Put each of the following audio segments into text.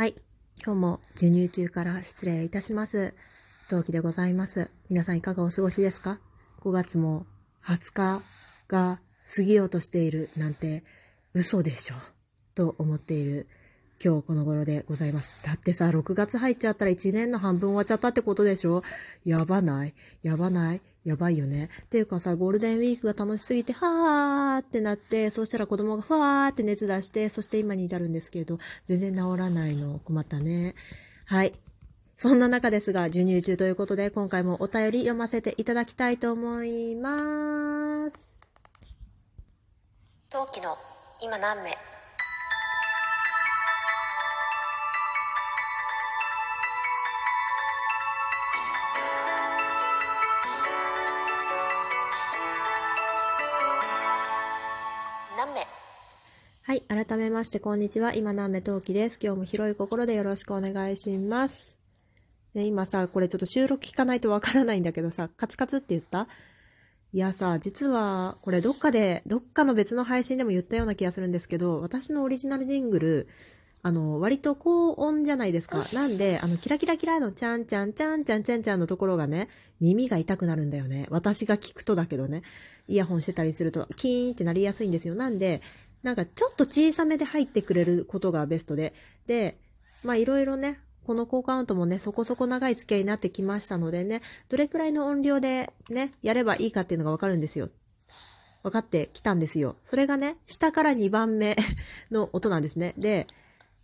はい。今日も授乳中から失礼いたします。陶器でございます。皆さんいかがお過ごしですか ?5 月も20日が過ぎようとしているなんて嘘でしょ。と思っている今日この頃でございます。だってさ、6月入っちゃったら1年の半分終わっちゃったってことでしょ？やばないやばないやばいよね。っていうかさ、ゴールデンウィークが楽しすぎて、はーってなって、そうしたら子供がふわーって熱出して、そして今に至るんですけれど、全然治らないの困ったね。はい。そんな中ですが、授乳中ということで、今回もお便り読ませていただきたいと思います。陶器の今何名？改めまして、こんにちは。今、南目陶器です。今日も広い心でよろしくお願いします。ね、今さ、これちょっと収録聞かないとわからないんだけどさ、カツカツって言った？いやさ、実は、これどっかで、どっかの別の配信でも言ったような気がするんですけど、私のオリジナルジングル、あの、割と高音じゃないですか。なんで、あの、キラキラキラのちゃんちゃんちゃんちゃんちゃんちゃんのところがね、耳が痛くなるんだよね。私が聞くとだけどね。イヤホンしてたりすると、キーンってなりやすいんですよ。なんで、なんかちょっと小さめで入ってくれることがベストで。で、まあいろいろね、この効果音ともね、そこそこ長い付き合いになってきましたのでね、どれくらいの音量でね、やればいいかっていうのがわかるんですよ。わかってきたんですよ。それがね、下から2番目の音なんですね。で、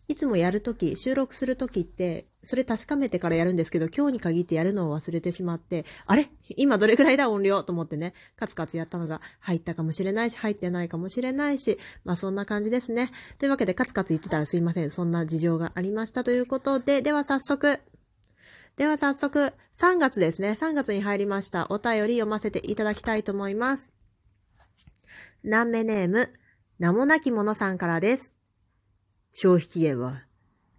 いつもやるとき、収録するときって、それ確かめてからやるんですけど、今日に限ってやるのを忘れてしまって、あれ？今どれくらいだ音量？と思ってね、カツカツやったのが入ったかもしれないし、入ってないかもしれないし、まあそんな感じですね。というわけで、カツカツ言ってたらすいません。そんな事情がありましたということで、では早速、では早速、3月ですね。3月に入りました。お便り読ませていただきたいと思います。南目ネーム、名もなき者さんからです。消費期限は、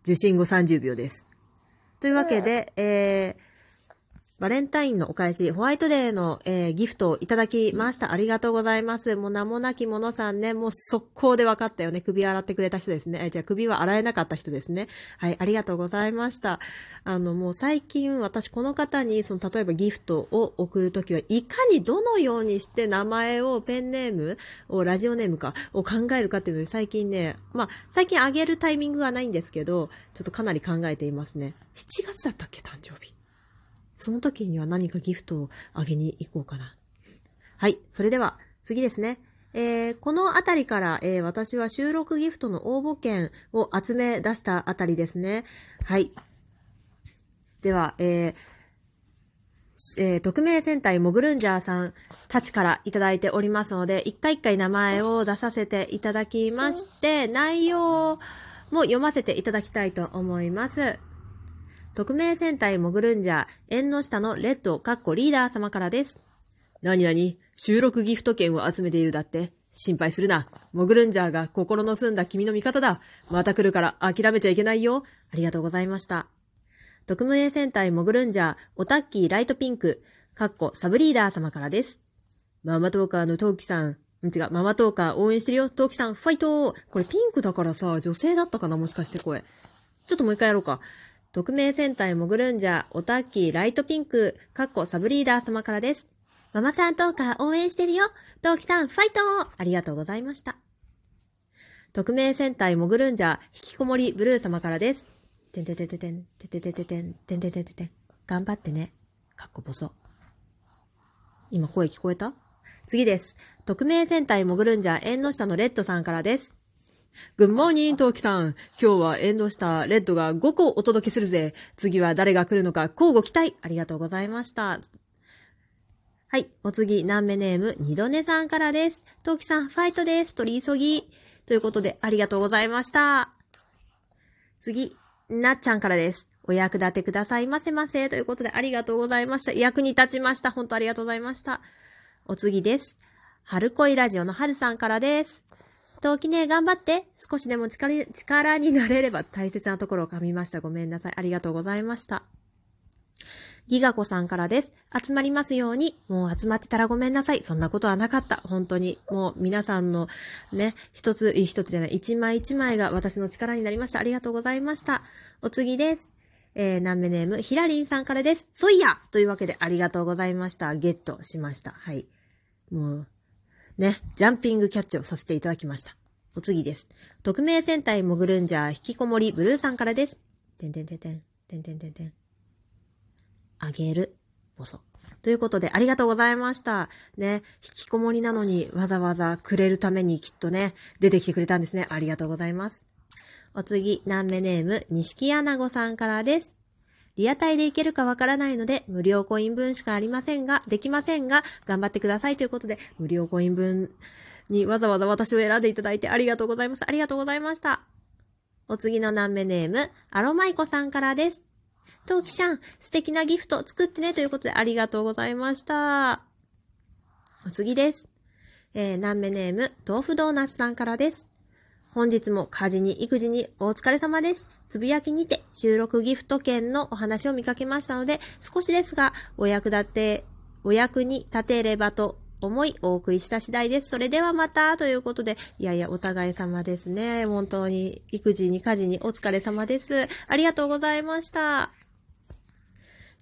受信後30秒です。というわけで、えー、バレンタインのお返し、ホワイトデーの、えーギフトをいただきました。ありがとうございます。もう名もなき者さんね、もう速攻で分かったよね。首洗ってくれた人ですね。えじゃあ首は洗えなかった人ですね。はい、ありがとうございました。あの、もう最近私この方に、その、例えばギフトを送るときは、いかにどのようにして名前を、ペンネームを、ラジオネームか、を考えるかっていうので、最近ね、まあ、最近あげるタイミングはないんですけど、ちょっとかなり考えていますね。7月だったっけ、誕生日。その時には何かギフトをあげに行こうかな。はい。それでは、次ですね。えーこのあたりから、えー私は収録ギフトの応募券を集め出したあたりですね。はい。では、えーえー匿名戦隊モグルンジャーさんたちからいただいておりますので、一回一回名前を出させていただきまして、内容も読ませていただきたいと思います。匿名戦隊モグルンジャー、縁の下のレッド、かっこリーダー様からです。なになに収録ギフト券を集めているだって心配するな。モグルンジャーが心の澄んだ君の味方だ。また来るから諦めちゃいけないよ。ありがとうございました。匿名戦隊モグルンジャー、オタッキーライトピンク、かっこサブリーダー様からです。ママトーカーのトウキさん。ん違う、ママトーカー応援してるよ。トウキさん、ファイトこれピンクだからさ、女性だったかな？もしかして声。ちょっともう一回やろうか。匿名戦隊モグルンジャー、オタッキーライトピンク、かっこサブリーダー様からです。ママさんトーカー応援してるよ。トウキさん、ファイトありがとうございました。匿名戦隊モグルンジャー、引きこもりブルー様からです。てんてんててんてん、てんてんてんてんてん、てんててててん。頑張ってね。かっこぼそ。今声聞こえた？次です。匿名戦隊モグルンジャー、縁の下のレッドさんからです。グッモーニン、トウキさん。今日は縁の下、レッドが5個お届けするぜ。次は誰が来るのか、交互期待。ありがとうございました。はい。お次、南目ネーム、二度寝さんからです。トウキさん、ファイトです。取り急ぎ。ということで、ありがとうございました。次、なっちゃんからです。お役立てくださいませませ。ということで、ありがとうございました。役に立ちました。本当ありがとうございました。お次です。春恋ラジオの春さんからです。陶器ね、頑張って。少しでも力力になれれば大切なところを噛みました。ごめんなさい。ありがとうございました。ギガ子さんからです。集まりますように、もう集まってたらごめんなさい。そんなことはなかった。本当に。もう皆さんのね、一つ、一つじゃない、一枚一枚が私の力になりました。ありがとうございました。お次です。えー、ナンメネーム、ヒラリンさんからです。そいやというわけでありがとうございました。ゲットしました。はい。もう、ね、ジャンピングキャッチをさせていただきました。お次です。匿名戦隊モグルンジャー引きこもりブルーさんからです。てんてんてんてん、てんてんてんてん。あげる、ぼそ。ということで、ありがとうございました。ね、引きこもりなのにわざわざくれるためにきっとね、出てきてくれたんですね。ありがとうございます。お次、南目ネーム、錦穴子さんからです。リアタイでいけるかわからないので、無料コイン分しかありませんが、できませんが、頑張ってくださいということで、無料コイン分にわざわざ私を選んでいただいてありがとうございます。ありがとうございました。お次の南目ネーム、アロマイコさんからです。トウキちゃん、素敵なギフト作ってねということでありがとうございました。お次です。えー、南目ネーム、豆腐ドーナツさんからです。本日も家事に育児にお疲れ様です。つぶやきにて収録ギフト券のお話を見かけましたので、少しですが、お役立て、お役に立てればと思いお送りした次第です。それではまた、ということで、いやいや、お互い様ですね。本当に、育児に家事にお疲れ様です。ありがとうございました。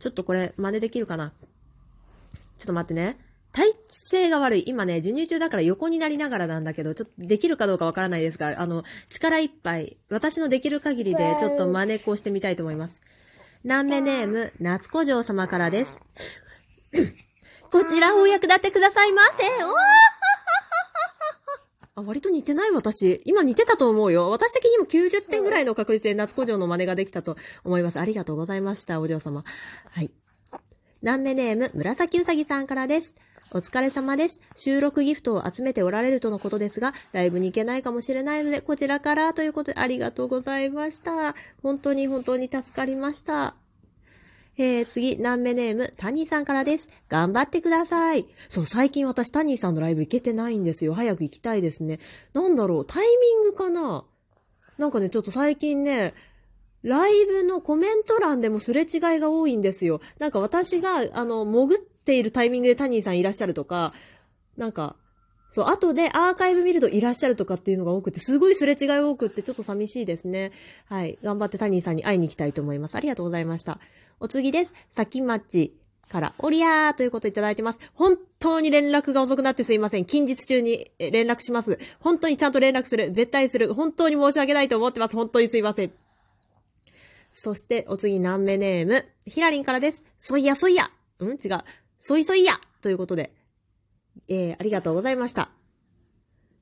ちょっとこれ、真似できるかな？ちょっと待ってね。体勢が悪い。今ね、授乳中だから横になりながらなんだけど、ちょっとできるかどうかわからないですが、あの、力いっぱい、私のできる限りで、ちょっと真似っこをしてみたいと思います。南目ネーム、夏子城様からです。こちらをお役立てくださいませ。おーあ、割と似てない私。今似てたと思うよ。私的にも90点ぐらいの確率で夏子城の真似ができたと思います。ありがとうございました、お嬢様。はい。南目ネーム、紫うさぎさんからです。お疲れ様です。収録ギフトを集めておられるとのことですが、ライブに行けないかもしれないので、こちらからということでありがとうございました。本当に本当に助かりました。えー、次、南目ネーム、タニーさんからです。頑張ってください。そう、最近私タニーさんのライブ行けてないんですよ。早く行きたいですね。なんだろう、タイミングかな？なんかね、ちょっと最近ね、ライブのコメント欄でもすれ違いが多いんですよ。なんか私が、あの、潜っているタイミングでタニーさんいらっしゃるとか、なんか、そう、後でアーカイブ見るといらっしゃるとかっていうのが多くて、すごいすれ違い多くって、ちょっと寂しいですね。はい。頑張ってタニーさんに会いに行きたいと思います。ありがとうございました。お次です。さきまちから、おりゃーということいただいてます。本当に連絡が遅くなってすいません。近日中に連絡します。本当にちゃんと連絡する。絶対する。本当に申し訳ないと思ってます。本当にすいません。そして、お次、何目ネーム、ヒラリンからです。そいやそいや。うん？違う。そいそいや。ということで、えー、ありがとうございました。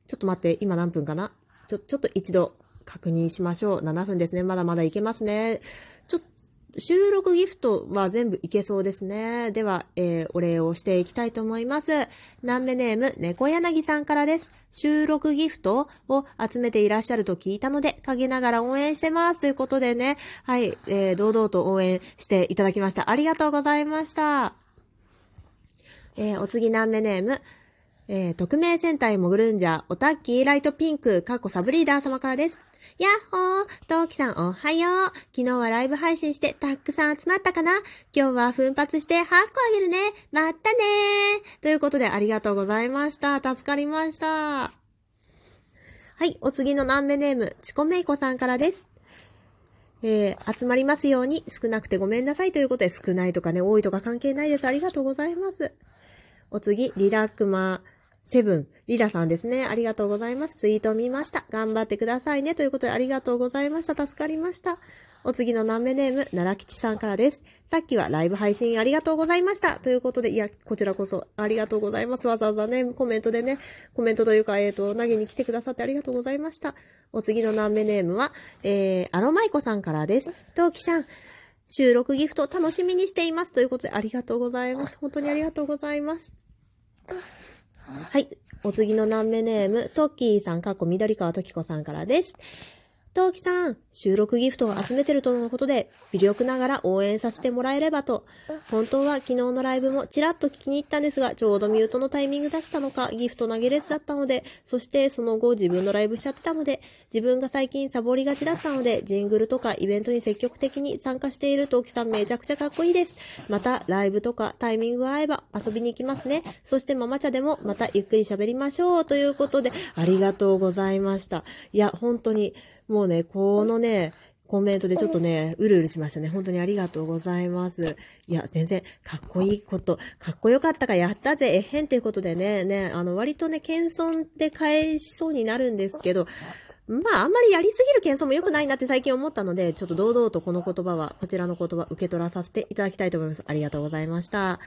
ちょっと待って、今何分かな？ちょ、ちょっと一度確認しましょう。7分ですね。まだまだいけますね。収録ギフトは全部いけそうですね。では、えー、お礼をしていきたいと思います。南目ネーム、猫柳さんからです。収録ギフトを集めていらっしゃると聞いたので、陰ながら応援してます。ということでね、はい、えー、堂々と応援していただきました。ありがとうございました。えー、お次南目ネーム、えー、匿名戦隊モグルンジャー、オタッキーライトピンク、過去サブリーダー様からです。やっほー、トウキさんおはよう。昨日はライブ配信してたくさん集まったかな？今日は奮発して8個あげるね。まったねー。ということでありがとうございました。助かりました。はい、お次の南目ネーム、チコメイコさんからです。えー、集まりますように少なくてごめんなさいということで少ないとかね、多いとか関係ないです。ありがとうございます。お次、リラックマセブン、リラさんですね。ありがとうございます。ツイート見ました。頑張ってくださいね。ということでありがとうございました。助かりました。お次の南目ネーム、奈良吉さんからです。さっきはライブ配信ありがとうございました。ということで、いや、こちらこそありがとうございます。わざわざね、コメントでね、コメントというか、えっ、ー、と、投げに来てくださってありがとうございました。お次の南目ネームは、えー、アロマイコさんからです。トウキさん、収録ギフト楽しみにしています。ということで、ありがとうございます。本当にありがとうございます。はい。お次の何目ネーム、トッキーさん、かっこ緑川トキコさんからです。トウキさん、収録ギフトを集めてるとのことで、微力ながら応援させてもらえればと。本当は昨日のライブもちらっと聞きに行ったんですが、ちょうどミュートのタイミングだったのか、ギフト投げレスだったので、そしてその後自分のライブしちゃってたので、自分が最近サボりがちだったので、ジングルとかイベントに積極的に参加しているトウキさんめちゃくちゃかっこいいです。また、ライブとかタイミングが合えば遊びに行きますね。そしてママ茶でもまたゆっくり喋りましょう。ということで、ありがとうございました。いや、本当に、もうね、このね、コメントでちょっとね、うるうるしましたね。本当にありがとうございます。いや、全然、かっこいいこと、かっこよかったかやったぜ、えへんということでね、ね、あの、割とね、謙遜で返しそうになるんですけど、まあ、あんまりやりすぎる謙遜も良くないなって最近思ったので、ちょっと堂々とこの言葉は、こちらの言葉受け取らさせていただきたいと思います。ありがとうございました。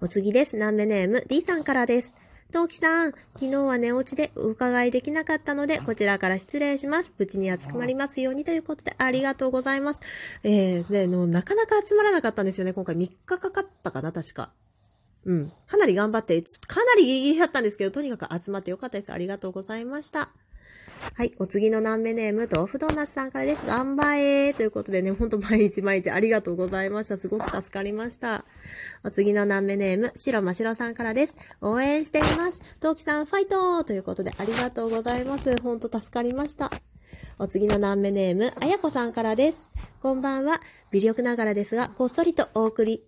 お次です。ナンベネーム D さんからです。トウキさん、昨日は寝落ちでお伺いできなかったので、こちらから失礼します。無事に集まりますようにということで、ありがとうございます。えー、で、のなかなか集まらなかったんですよね。今回3日かかったかな、確か。うん。かなり頑張って、ちょっとかなりギリギリだったんですけど、とにかく集まってよかったです。ありがとうございました。はい。お次のナンベネーム、豆腐ドーナツさんからです。頑張れーということでね、ほんと毎日毎日ありがとうございました。すごく助かりました。お次のナンベネーム、白ましろさんからです。応援しています。トウキさん、ファイトということで、ありがとうございます。ほんと助かりました。お次のナンベネーム、あやこさんからです。こんばんは。微力ながらですが、こっそりとお送り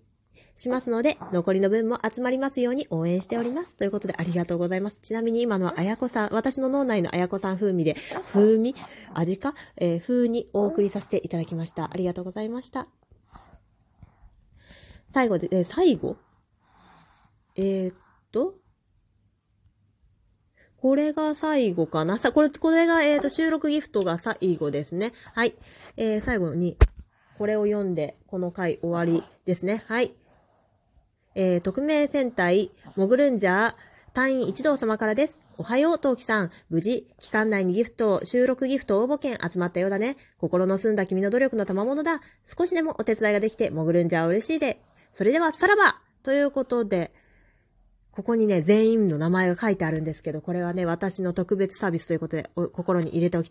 しますので、残りの分も集まりますように応援しております。ということでありがとうございます。ちなみに今のはあやこさん、私の脳内のあやこさん風味で、風味？味か？えー風にお送りさせていただきました。ありがとうございました。最後で、えー最後？えー、っと、これが最後かな？さ、これ、これが、えー、っと、収録ギフトが最後ですね。はい。えー、最後に、これを読んで、この回終わりですね。はい。えー、匿名戦隊、モグルンジャー、隊員一同様からです。おはよう、トウキさん。無事、期間内にギフト、収録ギフト応募券集まったようだね。心の澄んだ君の努力の賜物だ。少しでもお手伝いができて、モグルンジャー嬉しいで。それでは、さらばということで、ここにね、全員の名前が書いてあるんですけど、これはね、私の特別サービスということで、心に入れておきたい